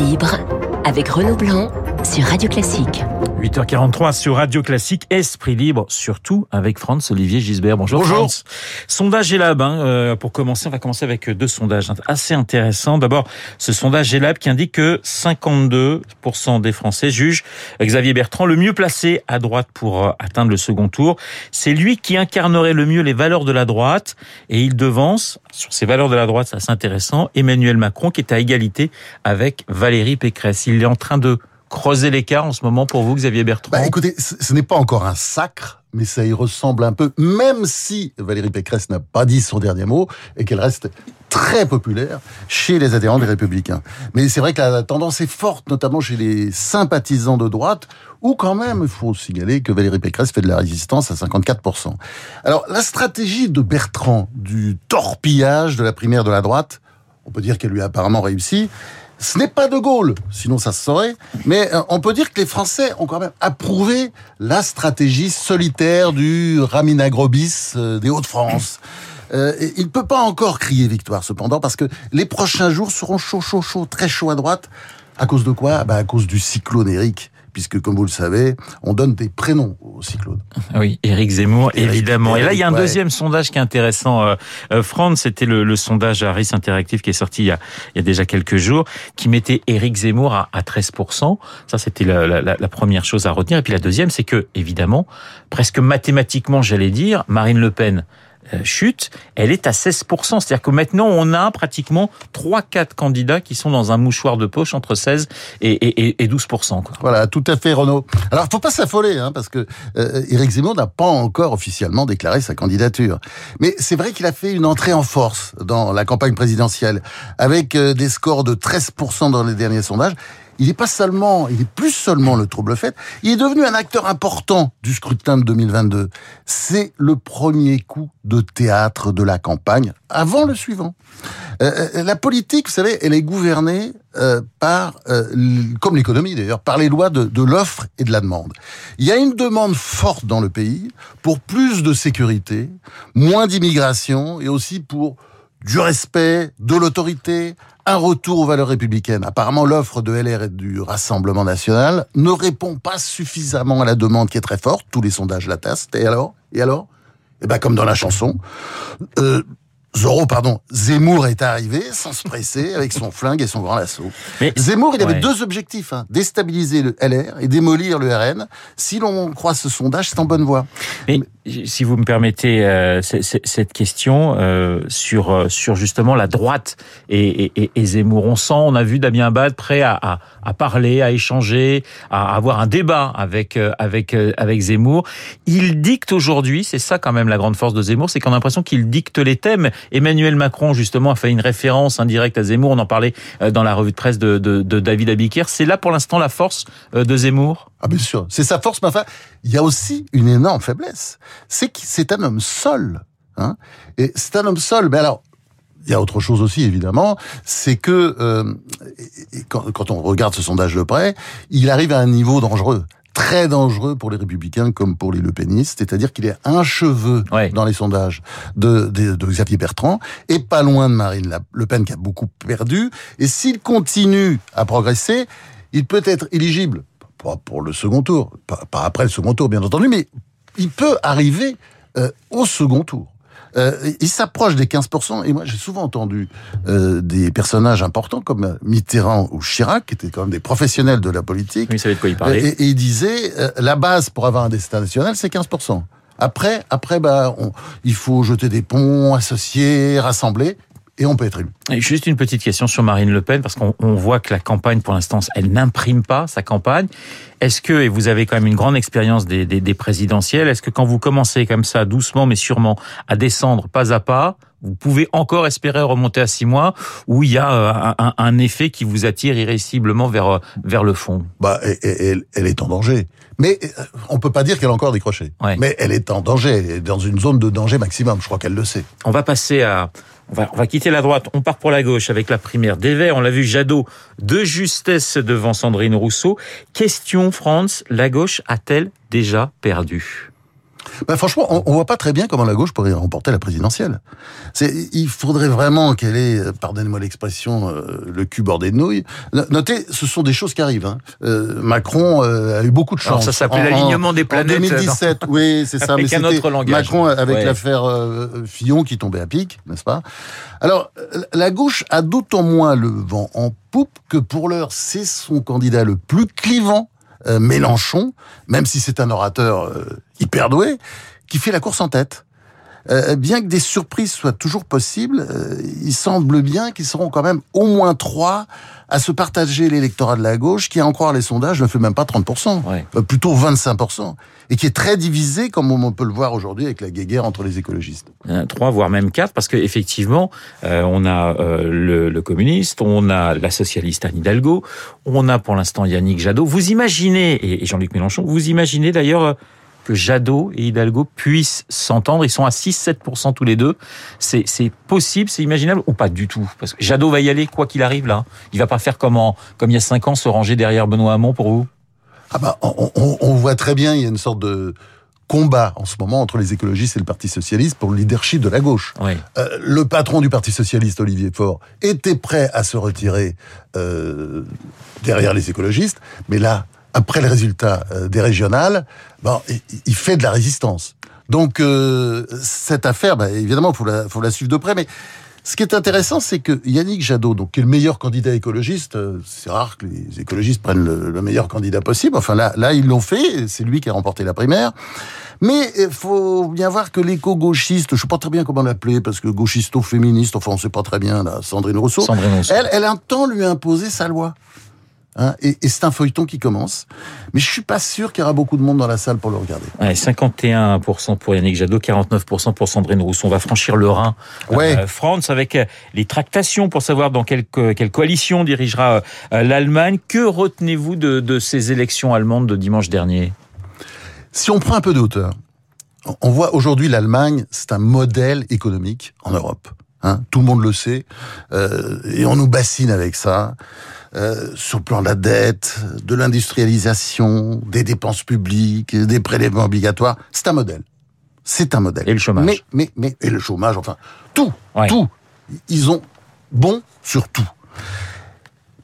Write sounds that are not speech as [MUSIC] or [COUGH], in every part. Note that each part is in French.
libre avec Renaud Blanc sur Radio Classique. 8h43 sur Radio Classique, Esprit Libre, surtout avec France Olivier Gisbert. Bonjour, Bonjour. France. Sondage Elab, hein, euh, pour commencer, on va commencer avec deux sondages assez intéressants. D'abord, ce sondage Elab qui indique que 52% des Français jugent Xavier Bertrand le mieux placé à droite pour euh, atteindre le second tour. C'est lui qui incarnerait le mieux les valeurs de la droite et il devance, sur ces valeurs de la droite, c'est assez intéressant, Emmanuel Macron qui est à égalité avec Valérie Pécresse. Il est en train de creuser l'écart en ce moment pour vous, Xavier Bertrand Bah, écoutez, ce n'est pas encore un sacre, mais ça y ressemble un peu, même si Valérie Pécresse n'a pas dit son dernier mot et qu'elle reste très populaire chez les adhérents des Républicains. Mais c'est vrai que la tendance est forte, notamment chez les sympathisants de droite, où quand même, il faut signaler que Valérie Pécresse fait de la résistance à 54%. Alors, la stratégie de Bertrand, du torpillage de la primaire de la droite, on peut dire qu'elle lui a apparemment réussi, ce n'est pas De Gaulle, sinon ça se saurait, mais euh, on peut dire que les Français ont quand même approuvé la stratégie solitaire du Ramin Agrobis euh, des Hauts-de-France. Euh, il ne peut pas encore crier victoire cependant, parce que les prochains jours seront chauds, chauds, chauds, très chauds à droite. À cause de quoi? Bah À cause du cyclone Eric, puisque comme vous le savez, on donne des prénoms au cyclone. Oui, Éric Zemmour, évidemment. Et là, il y a un ouais. deuxième sondage qui est intéressant. Euh, euh, France, c'était le, le sondage Harris Interactive qui est sorti il y, a, il y a déjà quelques jours, qui mettait Éric Zemmour à, à 13%. Ça, c'était la, la, la première chose à retenir. Et puis la deuxième, c'est que, évidemment, presque mathématiquement, j'allais dire, Marine Le Pen chute, elle est à 16%. C'est-à-dire que maintenant, on a pratiquement 3-4 candidats qui sont dans un mouchoir de poche entre 16 et, et, et- et 12%. Quoi. Voilà, tout à fait, Renaud. Alors, faut pas s'affoler, hein, parce que euh, Zemmour n'a pas encore officiellement déclaré sa candidature. Mais c'est vrai qu'il a fait une entrée en force dans la campagne présidentielle, avec euh, des scores de 13% dans les derniers sondages. Il n'est pas seulement, il est plus seulement le trouble fait. Il est devenu un acteur important du scrutin de 2022. C'est le premier coup de théâtre de la campagne, avant le suivant. Euh, euh, la politique, vous savez, elle est gouvernée euh, par, comme l'économie d'ailleurs, par les lois de l'offre et de la demande. Il y a une demande forte dans le pays pour plus de sécurité, moins d'immigration et aussi pour du respect, de l'autorité, un retour aux valeurs républicaines. Apparemment, l'offre de LR et du Rassemblement national ne répond pas suffisamment à la demande qui est très forte. Tous les sondages l'attestent. Et alors? Et alors? Eh ben, comme dans la chanson, euh, Zorro, pardon, Zemmour est arrivé sans se presser avec son flingue et son grand lasso. Mais- Zemmour, il avait Ouais. deux objectifs hein, déstabiliser le LR et démolir le RN. Si l'on croit ce sondage, c'est en bonne voie. Mais si vous me permettez euh, cette question euh, sur euh, sur justement la droite et, et, et- Zemmour, on sent, on a vu Damien Abad prêt à, à, à parler, à échanger, à avoir un débat avec euh, avec euh, avec Zemmour. Il dicte aujourd'hui, c'est ça quand même la grande force de Zemmour, c'est qu'on a l'impression qu'il dicte les thèmes. Emmanuel Macron justement a fait une référence indirecte à Zemmour. On en parlait dans la revue de presse de, de, de David Abiker. C'est là pour l'instant la force de Zemmour? Ah bien sûr, c'est sa force, mais enfin, il y a aussi une énorme faiblesse. C'est que c'est un homme seul. Hein et c'est un homme seul. Mais alors, il y a autre chose aussi, évidemment, c'est que euh, quand, quand on regarde ce sondage de près, il arrive à un niveau dangereux. Très dangereux pour les républicains comme pour les lepénistes, c'est-à-dire qu'il est un cheveu Ouais. dans les sondages de, de, de Xavier Bertrand et pas loin de Marine Le Pen qui a beaucoup perdu. Et s'il continue à progresser, il peut être éligible, pas pour le second tour, pas, pas après le second tour bien entendu, mais il peut arriver euh, au second tour. Euh, il s'approche des 15%, et moi j'ai souvent entendu euh, des personnages importants comme Mitterrand ou Chirac, qui étaient quand même des professionnels de la politique, Oui, de quoi il et, parlait. et il disait, euh, la base pour avoir un destin national, c'est 15%. Après, après, bah, on- il faut jeter des ponts, associer, rassembler, et on peut être élu. Et juste une petite question sur Marine Le Pen, parce qu'on on voit que la campagne, pour l'instant, elle n'imprime pas sa campagne. Est-ce que, et vous avez quand même une grande expérience des, des, des présidentielles, est-ce que quand vous commencez comme ça, doucement mais sûrement, à descendre pas à pas, vous pouvez encore espérer remonter à six mois, où il y a euh, un, un- un effet qui vous attire irrésistiblement vers, euh, vers le fond? Bah, elle, elle est en danger. Mais euh, on peut pas dire qu'elle a encore décroché. Ouais. Mais elle est en danger, elle est dans une zone de danger maximum. Je crois qu'elle le sait. On va passer à... On va, on va quitter la droite, on part pour la gauche avec la primaire des Verts. On l'a vu, Jadot de justesse devant Sandrine Rousseau. Question, France, la gauche a-t-elle déjà perdu? Ben franchement, on, on voit pas très bien comment la gauche pourrait remporter la présidentielle. C'est, il faudrait vraiment qu'elle ait, euh, pardonnez-moi l'expression, euh, le cul bordé de nouilles. No- Notez, ce sont des choses qui arrivent. Hein. Euh, Macron euh, a eu beaucoup de chance. Alors, ça s'appelait En- l'alignement des en planètes, 2017, oui, c'est ça. [LAUGHS] Avec mais un autre langage. Macron avec Ouais. l'affaire euh, Fillon qui tombait à pic, n'est-ce pas? Alors, la gauche a d'autant moins le vent en poupe que pour l'heure, c'est son candidat le plus clivant, euh, Mélenchon, même si c'est un orateur euh, hyper doué, qui fait la course en tête. Euh, bien que des surprises soient toujours possibles, euh, il semble bien qu'ils seront quand même au moins trois à se partager l'électorat de la gauche, qui, à en croire les sondages, ne fait même pas 30%, Ouais. euh, plutôt 25%, et qui est très divisé, comme on peut le voir aujourd'hui avec la guéguerre entre les écologistes. Euh, trois voire même quatre parce que effectivement euh, on a euh, le, le communiste, on a la socialiste Anne Hidalgo, on a pour l'instant Yannick Jadot. Vous imaginez et et Jean-Luc Mélenchon, vous imaginez d'ailleurs euh, que Jadot et Hidalgo puissent s'entendre. Ils sont à 6-7% tous les deux. C'est possible, c'est imaginable ou pas du tout? Parce que Jadot va y aller quoi qu'il arrive là. Il va pas faire comme en, comme il y a cinq ans se ranger derrière Benoît Hamon pour vous? Ah bah, on, on- on voit très bien, il y a une sorte de combat en ce moment entre les écologistes et le Parti socialiste pour le leadership de la gauche. Oui. Euh, le patron du Parti socialiste, Olivier Faure, était prêt à se retirer euh, derrière les écologistes, mais là, après le résultat euh, des régionales, bon, il, il fait de la résistance. Donc euh, cette affaire, bah, évidemment, faut la, faut la suivre de près, mais ce qui est intéressant, c'est que Yannick Jadot, donc qui est le meilleur candidat écologiste, euh, c'est rare que les écologistes prennent le, le meilleur candidat possible. Enfin là, là ils l'ont fait. C'est lui qui a remporté la primaire. Mais il faut bien voir que l'éco-gauchiste, je sais pas très bien comment l'appeler, parce que gauchisto-féministe, enfin on sait pas très bien, là, Sandrine Rousseau, Sandrine Rousseau. elle, elle entend lui imposer sa loi. Hein, et et c'est un feuilleton qui commence. Mais je suis pas sûr qu'il y aura beaucoup de monde dans la salle pour le regarder. Ouais, 51% pour Yannick Jadot, 49% pour Sandrine Rousseau. On va franchir le Rhin. Ouais. Euh, France avec euh, les tractations pour savoir dans quelle, quelle coalition dirigera euh, l'Allemagne. Que retenez-vous de, de ces élections allemandes de dimanche dernier? Si on prend un peu de hauteur, on voit aujourd'hui l'Allemagne, c'est un modèle économique en Europe. Hein, tout le monde le sait, euh, et on nous bassine avec ça. Euh, sur le plan de la dette, de l'industrialisation, des dépenses publiques, des prélèvements obligatoires, c'est un modèle. C'est un modèle. Et le chômage. Mais, mais, mais, et le chômage, enfin, tout, Ouais. tout. Ils ont bon sur tout.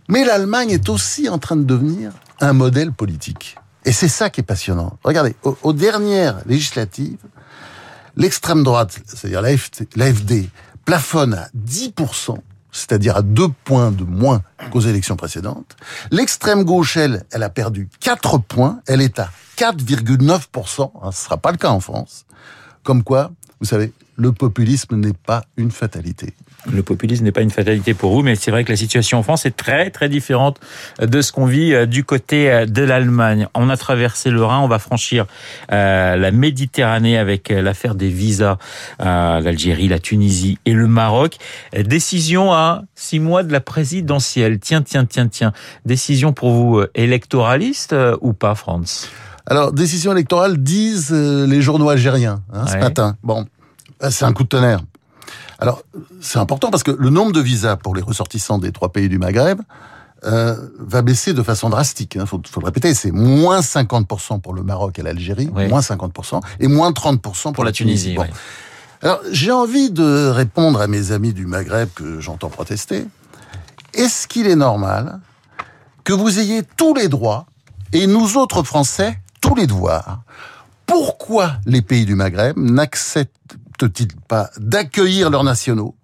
Mais l'Allemagne est aussi en train de devenir un modèle politique. Et c'est ça qui est passionnant. Regardez, aux, aux dernières législatives, l'extrême droite, c'est-à-dire l'AFD, l'AFD, plafonne à 10%, c'est-à-dire à deux points de moins qu'aux élections précédentes. L'extrême gauche, elle, elle a perdu 4 points, elle est à 4,9%, hein, ce sera pas le cas en France. Comme quoi, vous savez, le populisme n'est pas une fatalité. Le populisme n'est pas une fatalité pour vous, mais c'est vrai que la situation en France est très très différente de ce qu'on vit euh, du côté euh, de l'Allemagne. On a traversé le Rhin, on va franchir euh, la Méditerranée avec l'affaire des visas à l'Algérie, la Tunisie et le Maroc. Décision à six mois de la présidentielle. Tiens, tiens, tiens, tiens. Décision pour vous électoraliste euh, ou pas, France Alors, décision électorale, disent les journaux algériens hein, ce matin. Bon, c'est un coup de tonnerre. Alors, c'est important parce que le nombre de visas pour les ressortissants des trois pays du Maghreb euh, va baisser de façon drastique. Il faut, faut le répéter, c'est moins 50% pour le Maroc et l'Algérie, Oui. moins 50%, et moins 30% pour, Pour la Tunisie, Bon. Alors, j'ai envie de répondre à mes amis du Maghreb que j'entends protester. Est-ce qu'il est normal que vous ayez tous les droits et nous autres Français tous les devoirs? Pourquoi les pays du Maghreb n'acceptent-ils pas d'accueillir leurs nationaux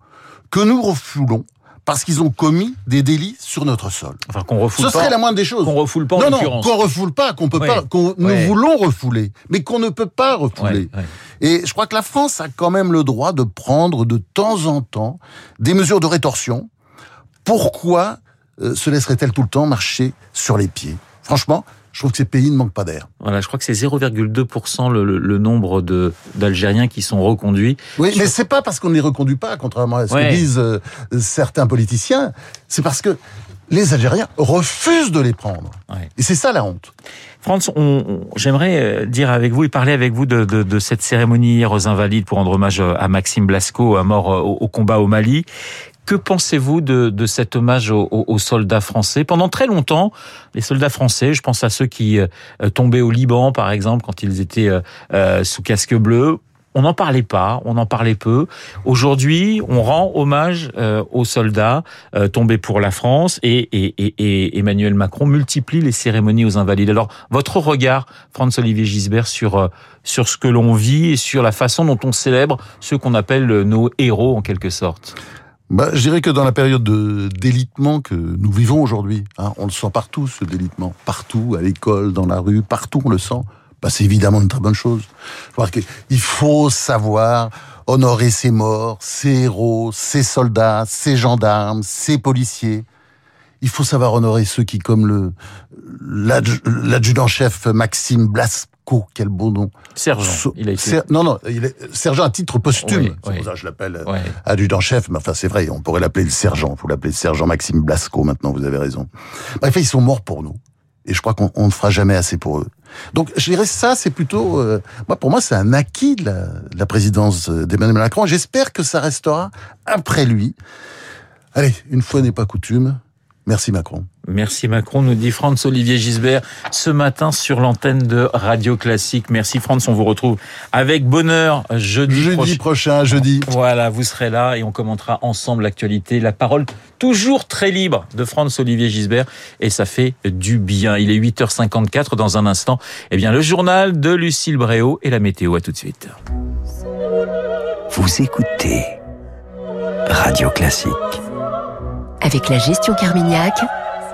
que nous refoulons parce qu'ils ont commis des délits sur notre sol? Enfin, qu'on refoule Ce pas. serait la moindre des choses. Qu'on refoule pas en non, non, qu'on refoule pas, qu'on peut pas, qu'on nous voulons refouler, mais qu'on ne peut pas refouler. Et je crois que la France a quand même le droit de prendre de temps en temps des mesures de rétorsion. Pourquoi euh, se laisserait-elle tout le temps marcher sur les pieds? Franchement, je trouve que ces pays ne manquent pas d'air. Voilà, je crois que c'est 0,2% le, le, le nombre de d'Algériens qui sont reconduits. Oui, mais c'est pas parce qu'on ne les reconduit pas, contrairement à ce Ouais. que disent euh, certains politiciens. C'est parce que les Algériens refusent de les prendre. Ouais. Et c'est ça la honte. Franz, on, on- j'aimerais euh, dire avec vous et parler avec vous de, de, de cette cérémonie hier aux Invalides pour rendre hommage à Maxime Blasco, à mort euh, au, au combat au Mali. Que pensez-vous de, de cet hommage aux, aux- soldats français? Pendant très longtemps, les soldats français, je pense à ceux qui euh, tombaient au Liban, par exemple, quand ils étaient euh, euh, sous casque bleu, on n'en parlait pas, on en parlait peu. Aujourd'hui, on rend hommage euh, aux soldats euh, tombés pour la France et, et, et, et Emmanuel Macron multiplie les cérémonies aux Invalides. Alors, votre regard, Franz-Olivier Gisbert, sur, euh, sur ce que l'on vit et sur la façon dont on célèbre ceux qu'on appelle nos héros, en quelque sorte? Bah, je dirais que dans la période de délitement que nous vivons aujourd'hui, hein, on le sent partout, ce délitement. Partout, à l'école, dans la rue, partout on le sent. Bah, c'est évidemment une très bonne chose. Qu'il faut savoir honorer ses morts, ses héros, ses soldats, ses gendarmes, ses policiers. Il faut savoir honorer ceux qui, comme le l'adj- l'adjudant-chef Maxime Quel beau nom. Sergent, So- il a été... Ser- non, non, il est sergent à titre posthume. Oui, c'est oui. pour ça que je l'appelle euh, Ouais. adjudant-chef, mais enfin c'est vrai, on pourrait l'appeler le sergent. Faut l'appeler le sergent Maxime Blasco maintenant, vous avez raison. Bref, ils sont morts pour nous. Et je crois qu'on on ne fera jamais assez pour eux. Donc je dirais ça, c'est plutôt... euh, moi, pour moi, c'est un acquis de la, de la présidence d'Emmanuel Macron. J'espère que ça restera après lui. Allez, une fois n'est pas coutume. Merci Macron. Merci Macron, nous dit Franz Olivier Gisbert ce matin sur l'antenne de Radio Classique. Merci Franz, on vous retrouve avec bonheur jeudi, Jeudi prochain. prochain, jeudi. Voilà, vous serez là et on commentera ensemble l'actualité. La parole toujours très libre de Franz Olivier Gisbert et ça fait du bien. Il est 8h54 dans un instant. Eh bien, le journal de Lucille Bréau et la météo. À tout de suite. Vous écoutez Radio Classique. Avec la gestion Carmignac,